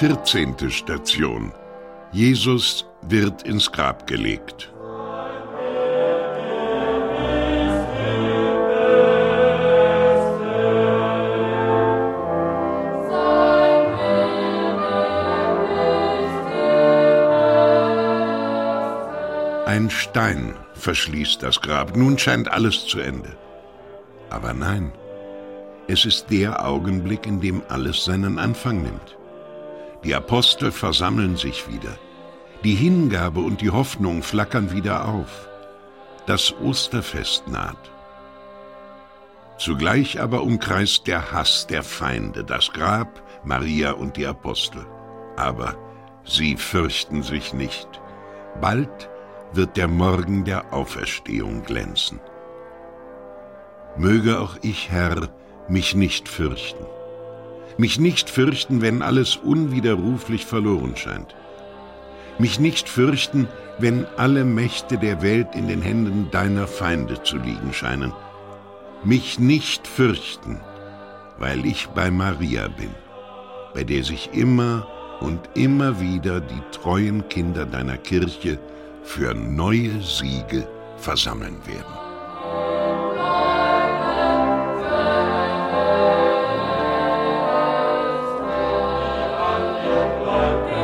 14. Station. Jesus wird ins Grab gelegt. Ein Stein verschließt das Grab. Nun scheint alles zu Ende. Aber nein, es ist der Augenblick, in dem alles seinen Anfang nimmt. Die Apostel versammeln sich wieder. Die Hingabe und die Hoffnung flackern wieder auf. Das Osterfest naht. Zugleich aber umkreist der Hass der Feinde das Grab, Maria und die Apostel. Aber sie fürchten sich nicht. Bald wird der Morgen der Auferstehung glänzen. Möge auch ich, Herr, mich nicht fürchten. Mich nicht fürchten, wenn alles unwiderruflich verloren scheint. Mich nicht fürchten, wenn alle Mächte der Welt in den Händen deiner Feinde zu liegen scheinen. Mich nicht fürchten, weil ich bei Maria bin, bei der sich immer und immer wieder die treuen Kinder deiner Kirche für neue Siege versammeln werden. Lord,